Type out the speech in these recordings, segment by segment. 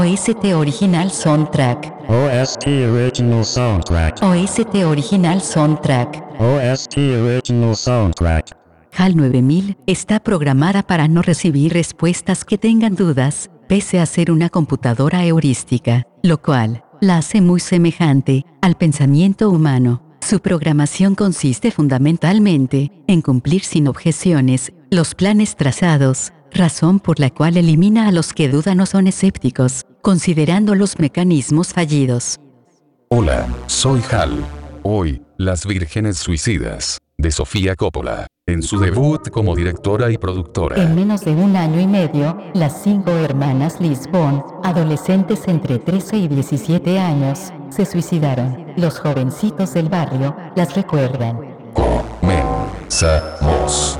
OST Original Soundtrack. OST Original Soundtrack. OST Original Soundtrack. OST Original Soundtrack. HAL 9000 está programada para no recibir respuestas que tengan dudas, pese a ser una computadora heurística, lo cual la hace muy semejante al pensamiento humano. Su programación consiste fundamentalmente en cumplir sin objeciones los planes trazados, razón por la cual elimina a los que dudan o son escépticos, considerando los mecanismos fallidos. Hola, soy Hal. Hoy, Las Vírgenes Suicidas, de Sofía Coppola, en su debut como directora y productora. En menos de un año y medio, las cinco hermanas Lisbon, adolescentes entre 13 y 17 años, se suicidaron. Los jovencitos del barrio las recuerdan. Comenzamos.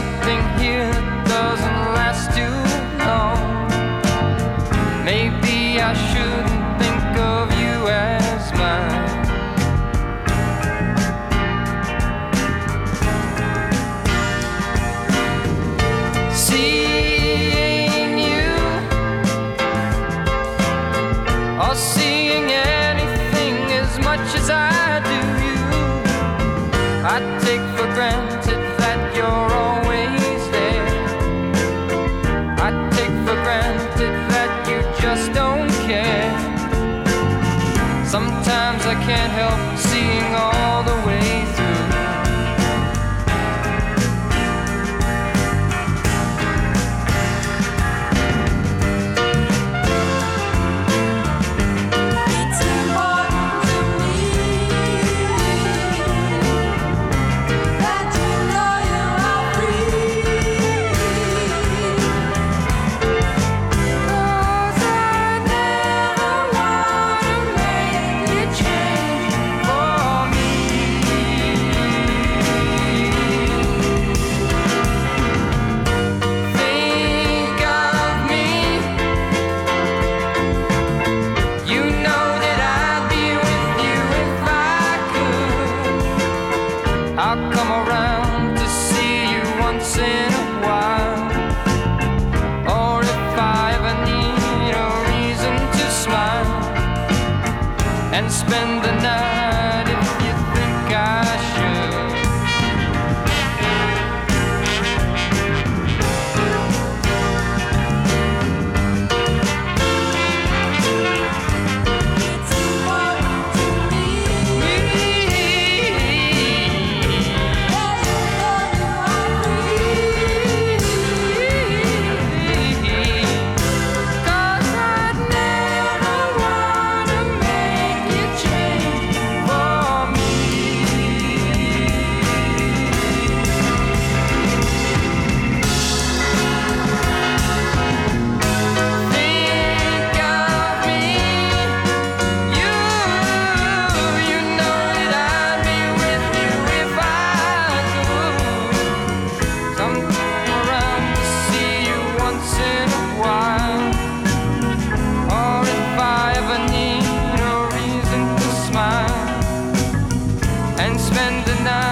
midnight.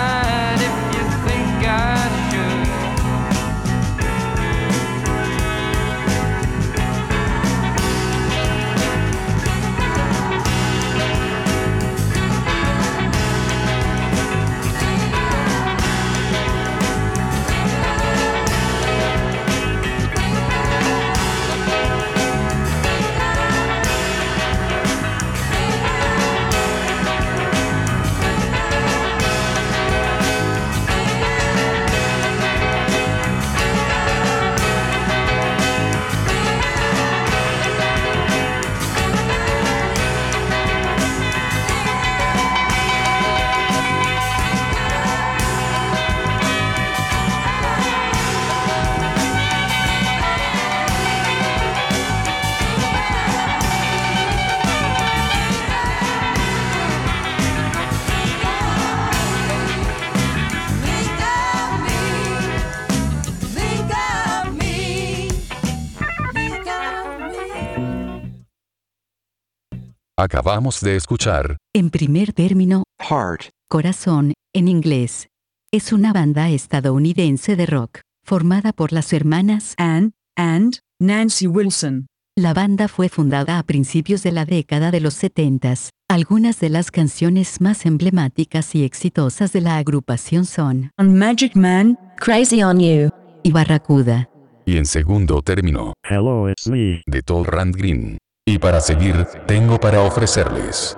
Acabamos de escuchar. En primer término, Heart. Corazón, en inglés. Es una banda estadounidense de rock, formada por las hermanas Ann, and Nancy Wilson. La banda fue fundada a principios de la década de los 70. Algunas de las canciones más emblemáticas y exitosas de la agrupación son On Magic Man, Crazy on You y Barracuda. Y en segundo término, Hello, it's me, de Tall Rand Green. Y para seguir, tengo para ofrecerles.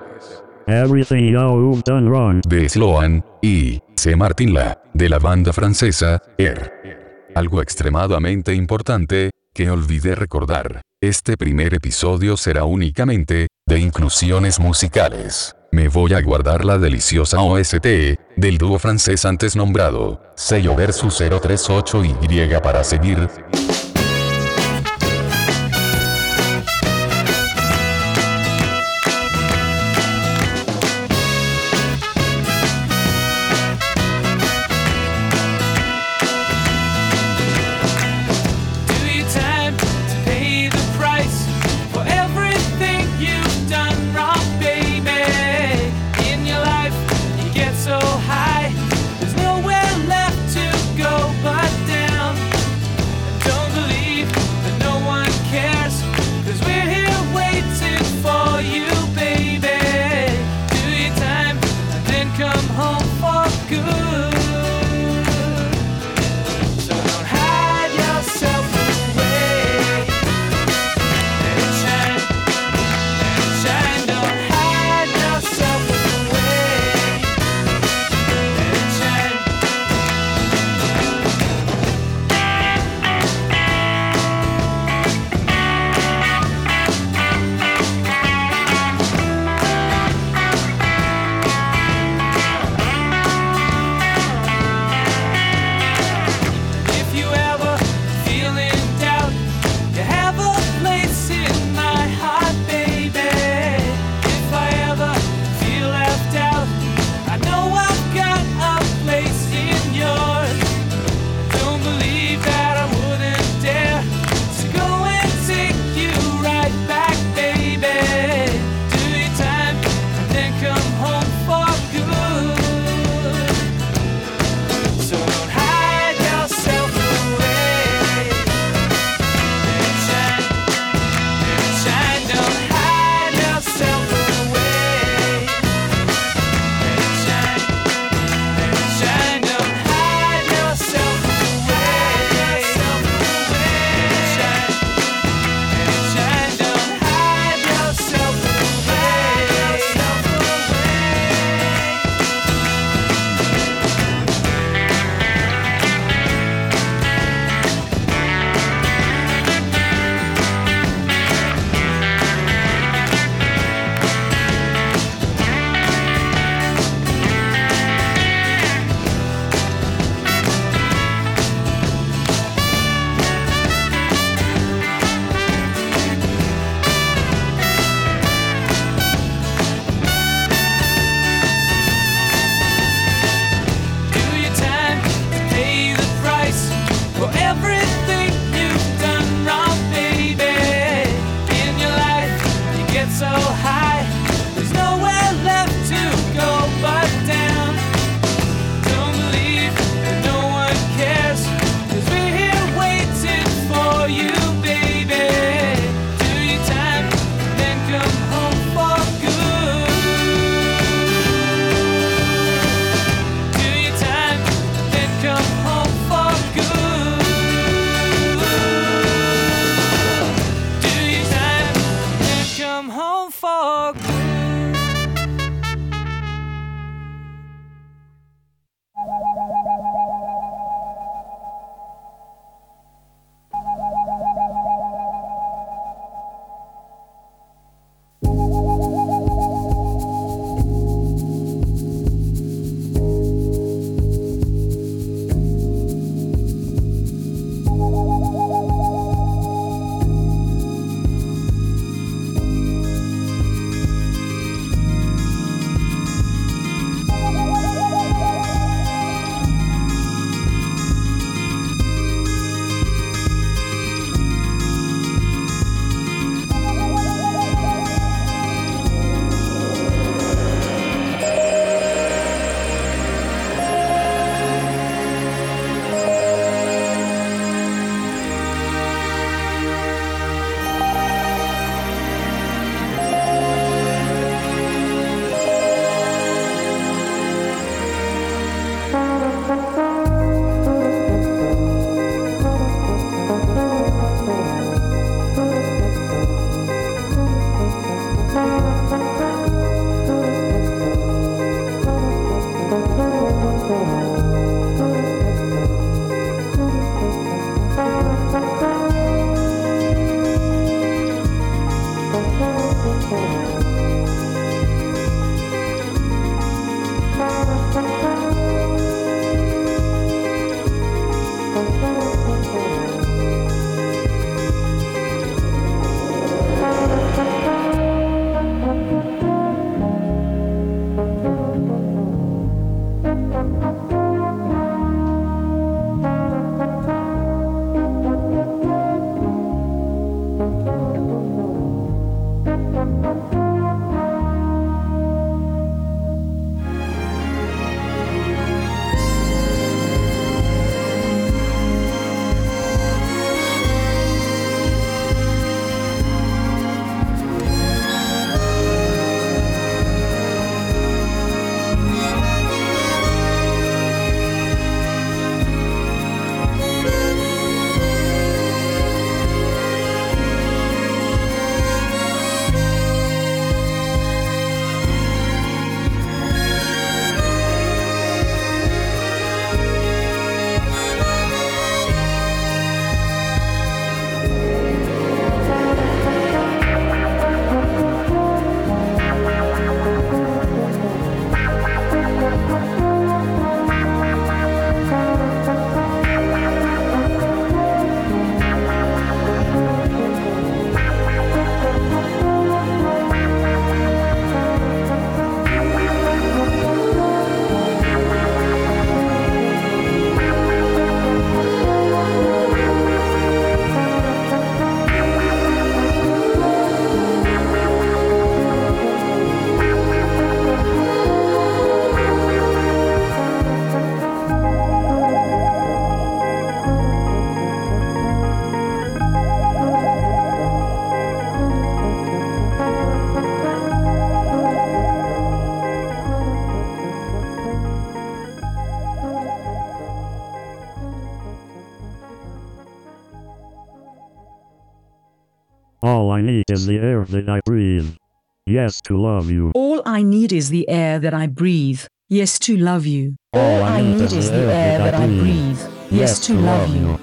Everything You've Done Wrong de Sloan y C. Martin La, de la banda francesa, Air. Algo extremadamente importante, que olvidé recordar. Este primer episodio será únicamente de inclusiones musicales. Me voy a guardar la deliciosa OST del dúo francés antes nombrado, sello versus 038Y para seguir. is the air that I breathe. Yes to love you. All I need is the air that I breathe. Yes to love you. All I need is the air that I breathe. Yes to love you.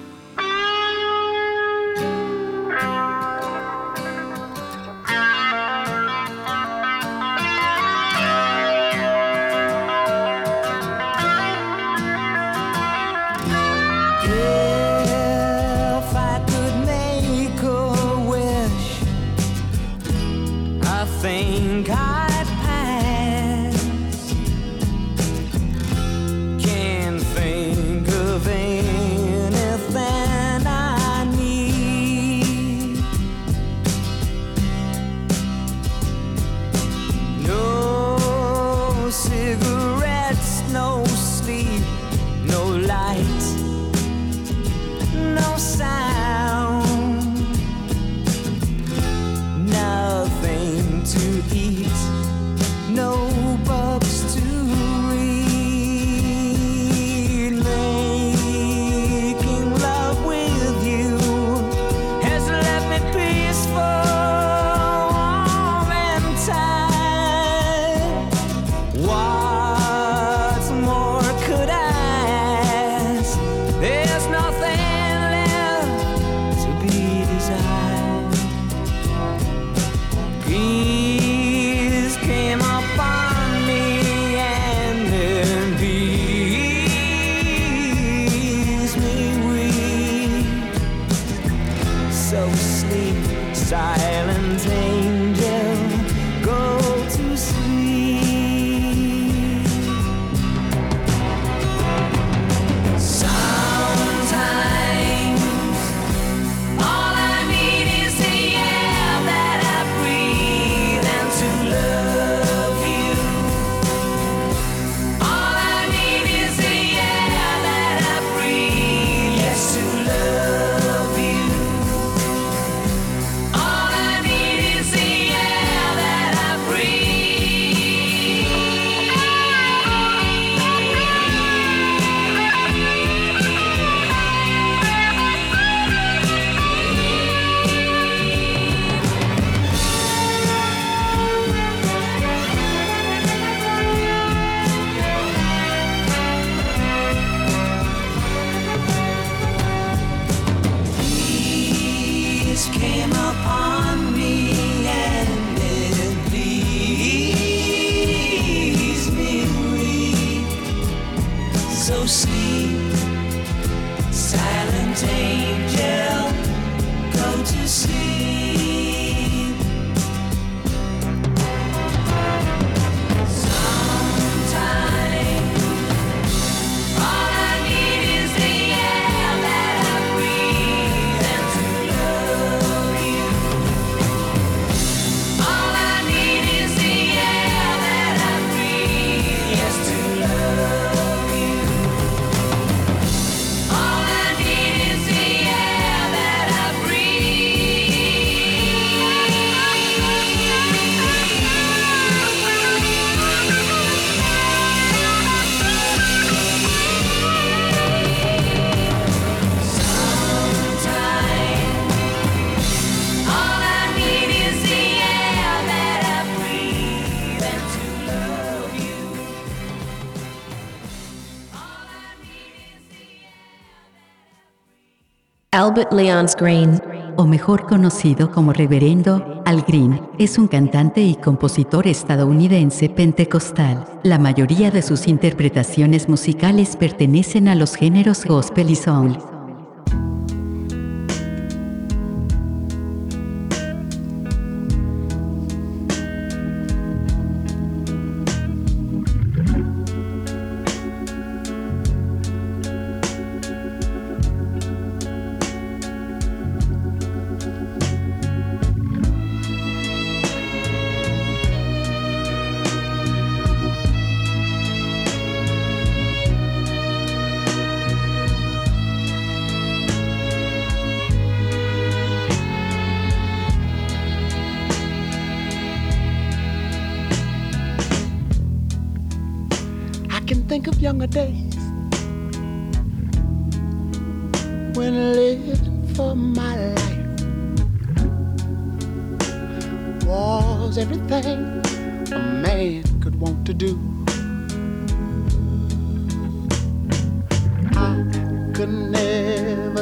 Albert Leons Green, o mejor conocido como Reverendo Al Green, es un cantante y compositor estadounidense pentecostal. La mayoría de sus interpretaciones musicales pertenecen a los géneros gospel y soul,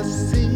see.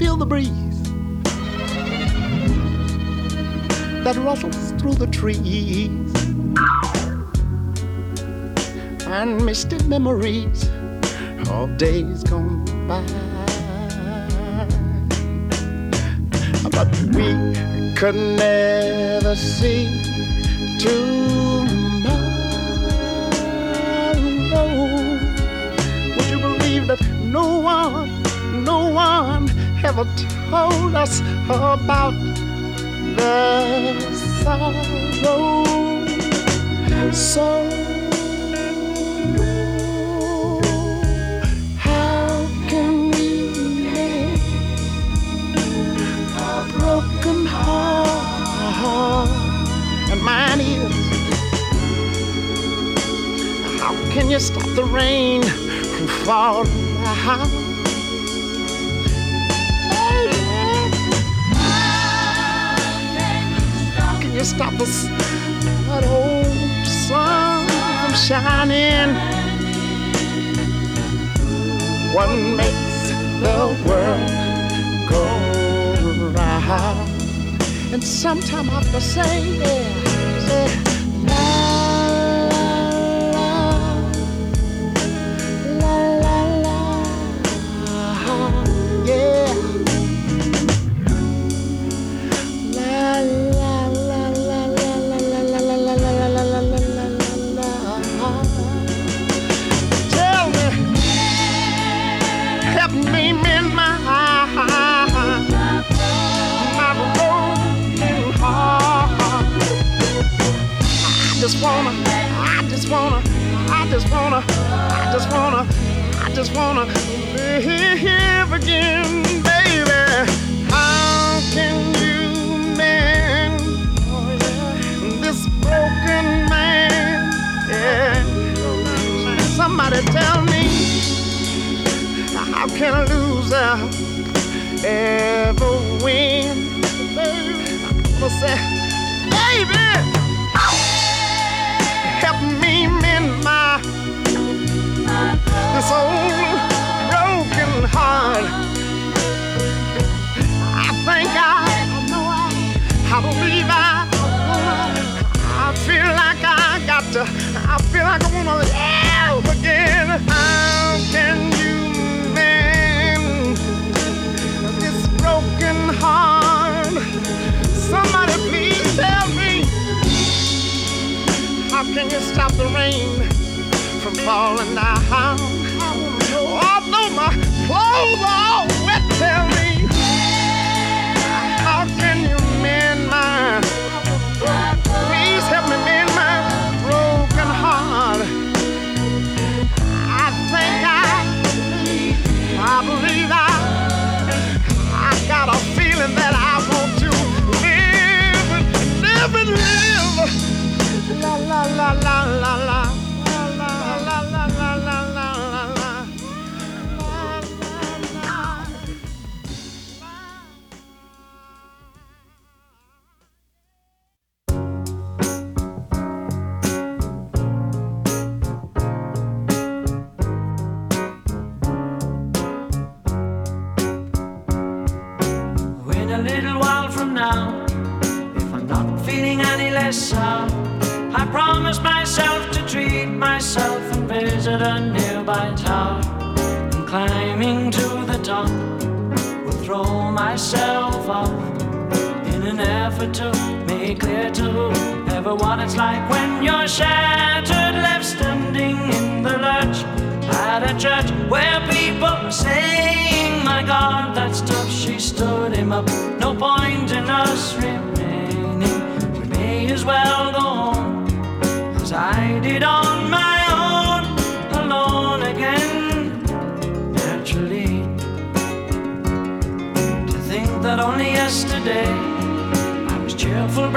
feel the breeze that rustles through the trees and misty memories of days gone by. But we could never see tomorrow. Would you believe that no one, no one ever told us about the sorrow. So. and mine is. How can you stop the rain from falling? stop the that old sun from shining. What makes the world go round? And sometime I have to say, yeah.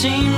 seem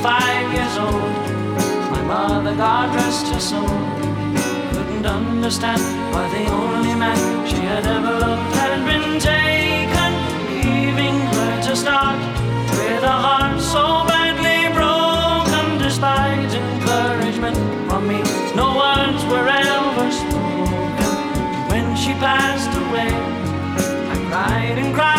25 years old. My mother, God rest her soul, couldn't understand why the only man she had ever loved had been taken, leaving her to start with a heart so badly broken, despite encouragement from me. No words were ever spoken. When she passed away, I cried and cried.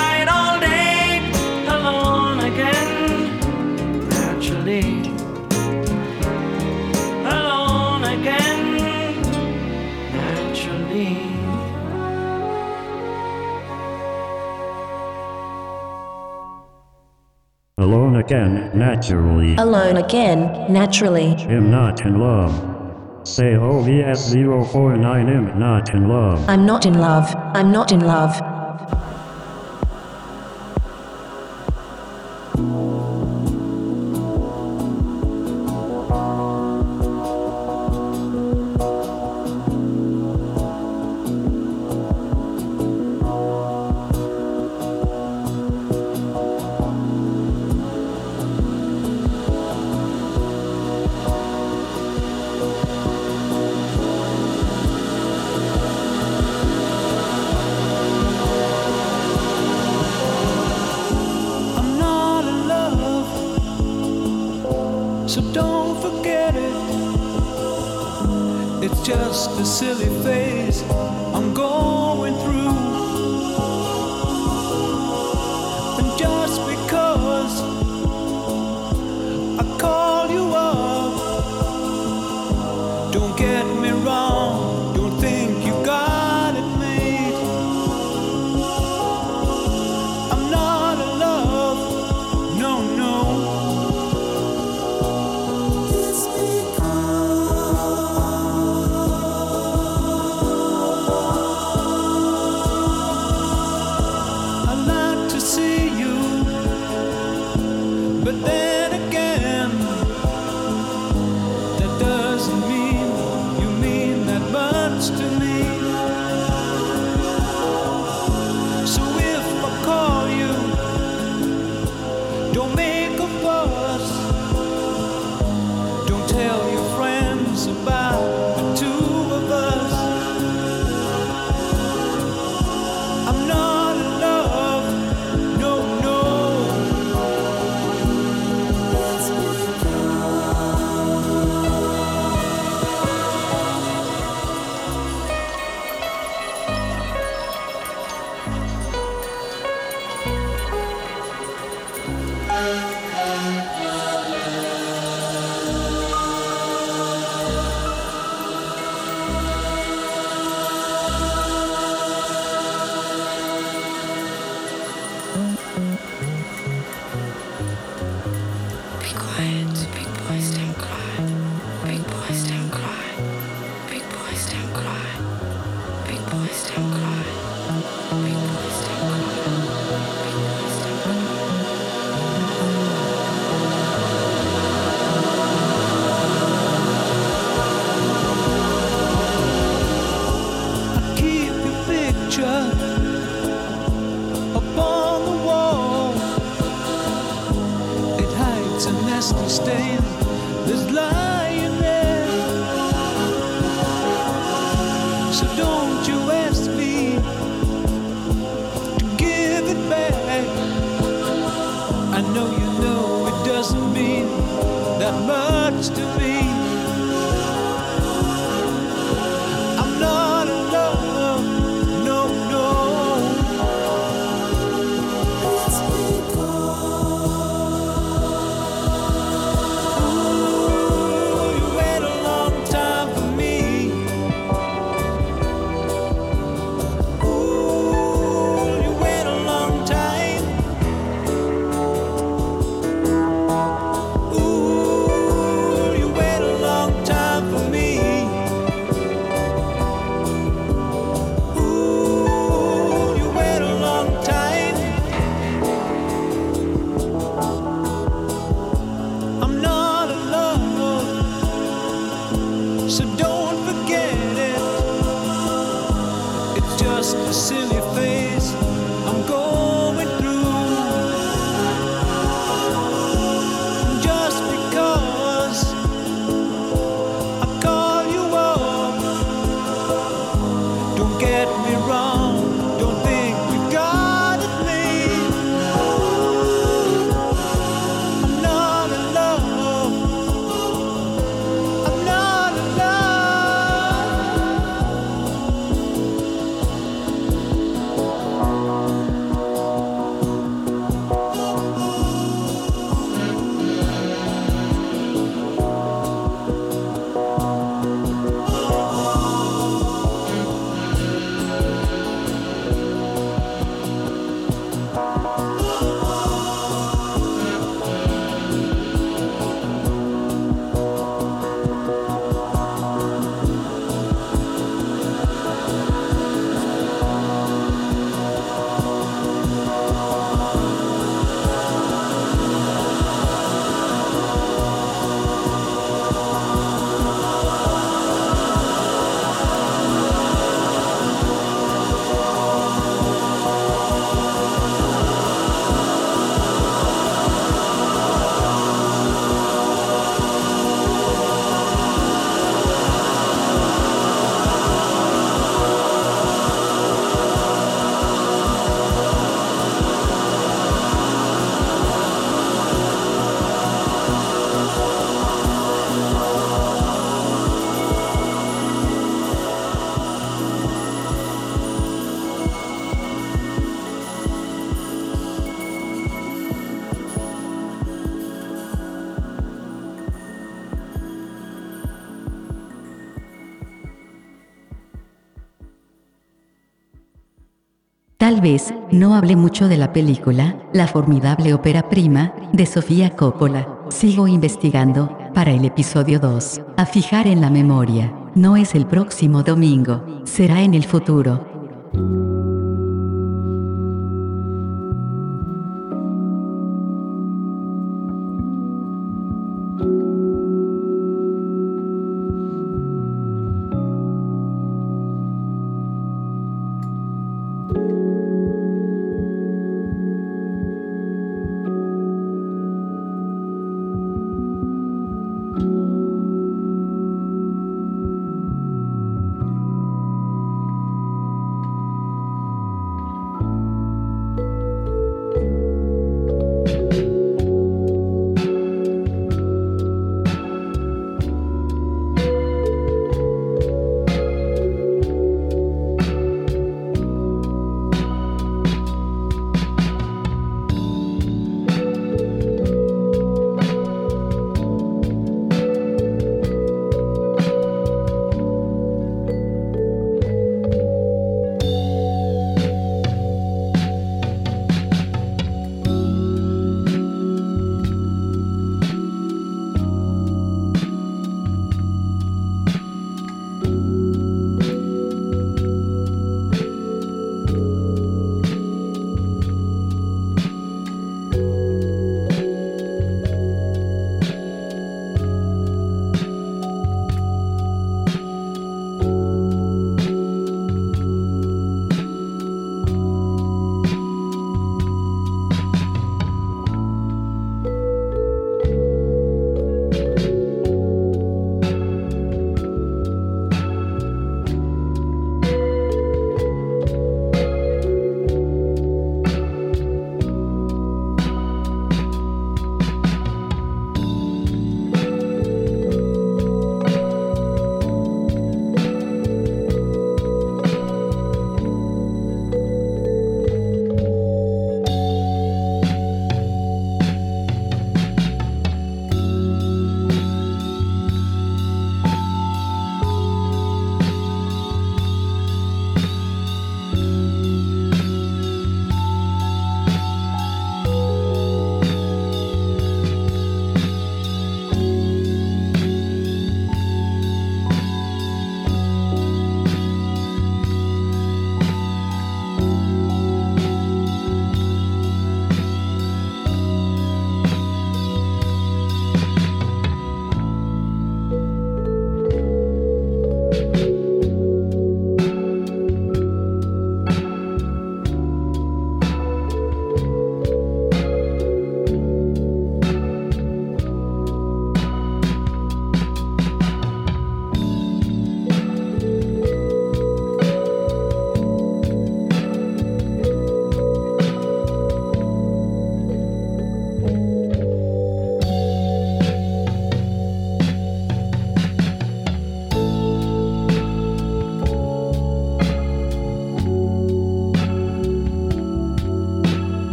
Again, naturally. Alone again, naturally. Am not in love. Say OVS 049 am not in love. I'm not in love. I'm not in love. Just a silly phase Tal vez, no hable mucho de la película, la formidable ópera prima, de Sofía Coppola. Sigo investigando, para el episodio 2, a fijar en la memoria. No es el próximo domingo, será en el futuro.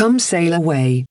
Come sail away.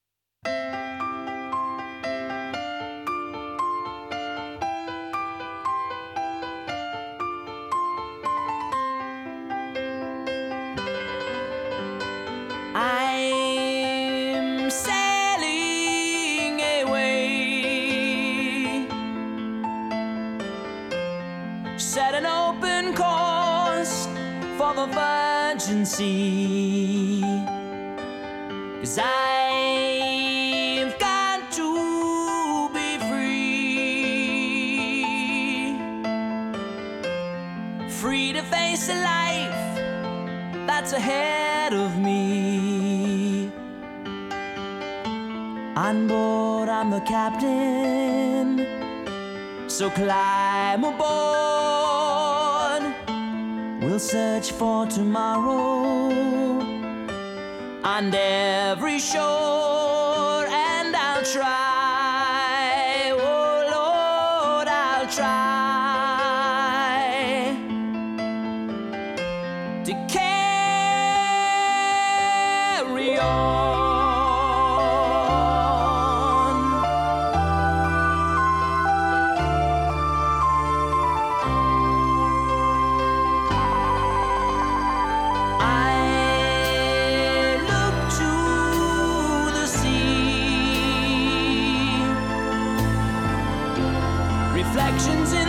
Reflections in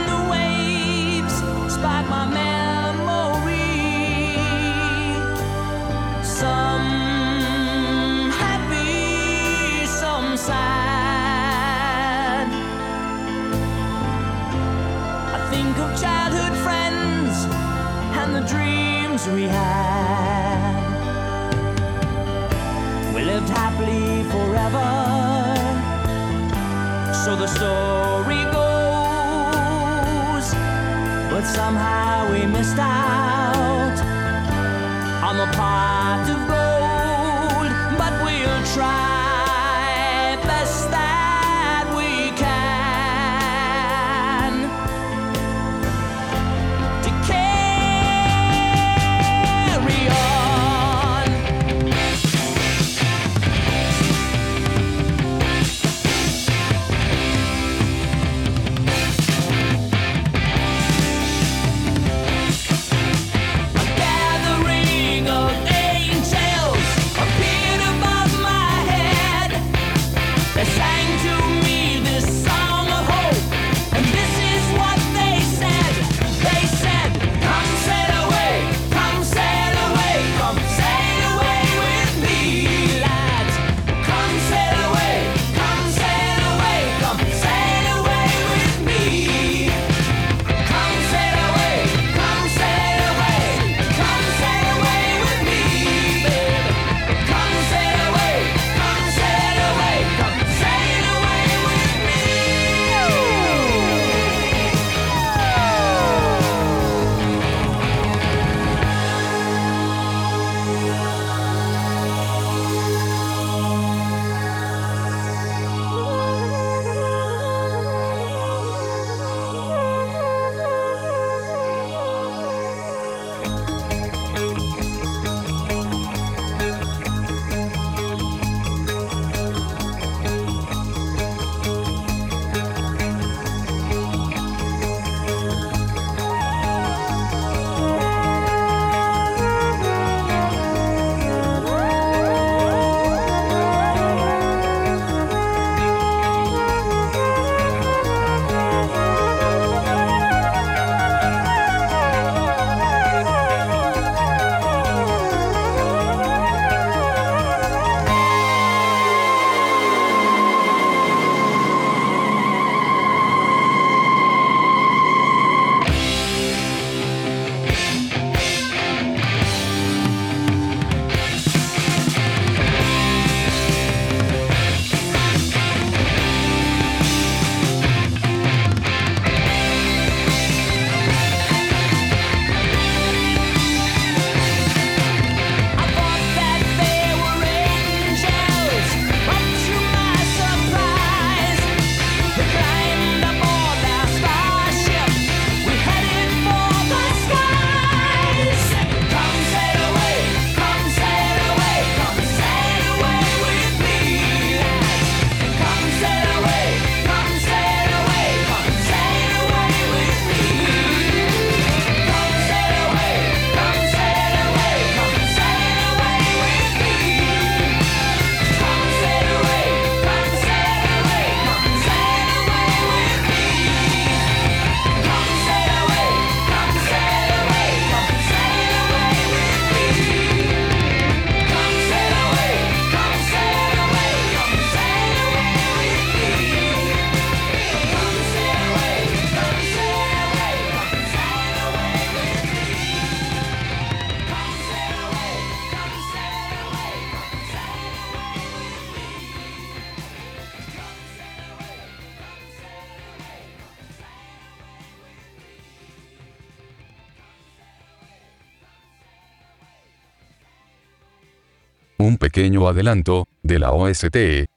adelanto, de la OST,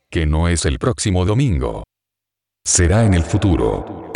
que no es el próximo domingo. Será en el futuro.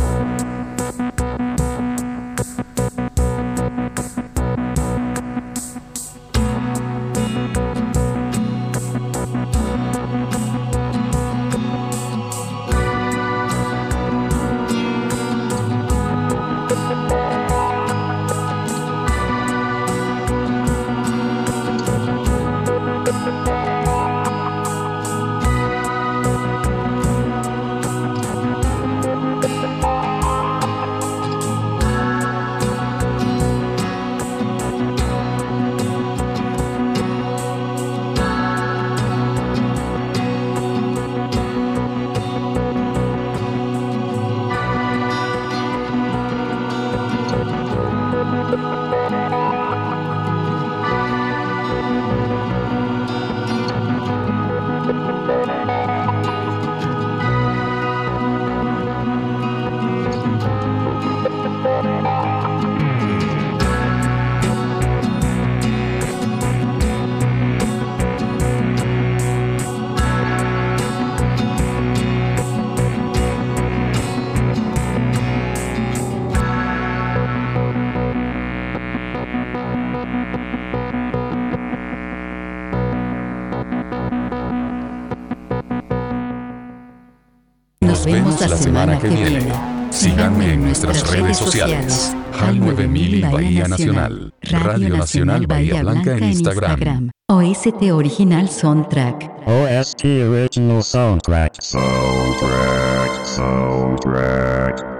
Que viene. Síganme en nuestras redes sociales. HAL 9000 y Bahía Nacional. Radio Nacional Bahía Blanca en Instagram. OST Original Soundtrack. OST Original Soundtrack. Soundtrack. Soundtrack.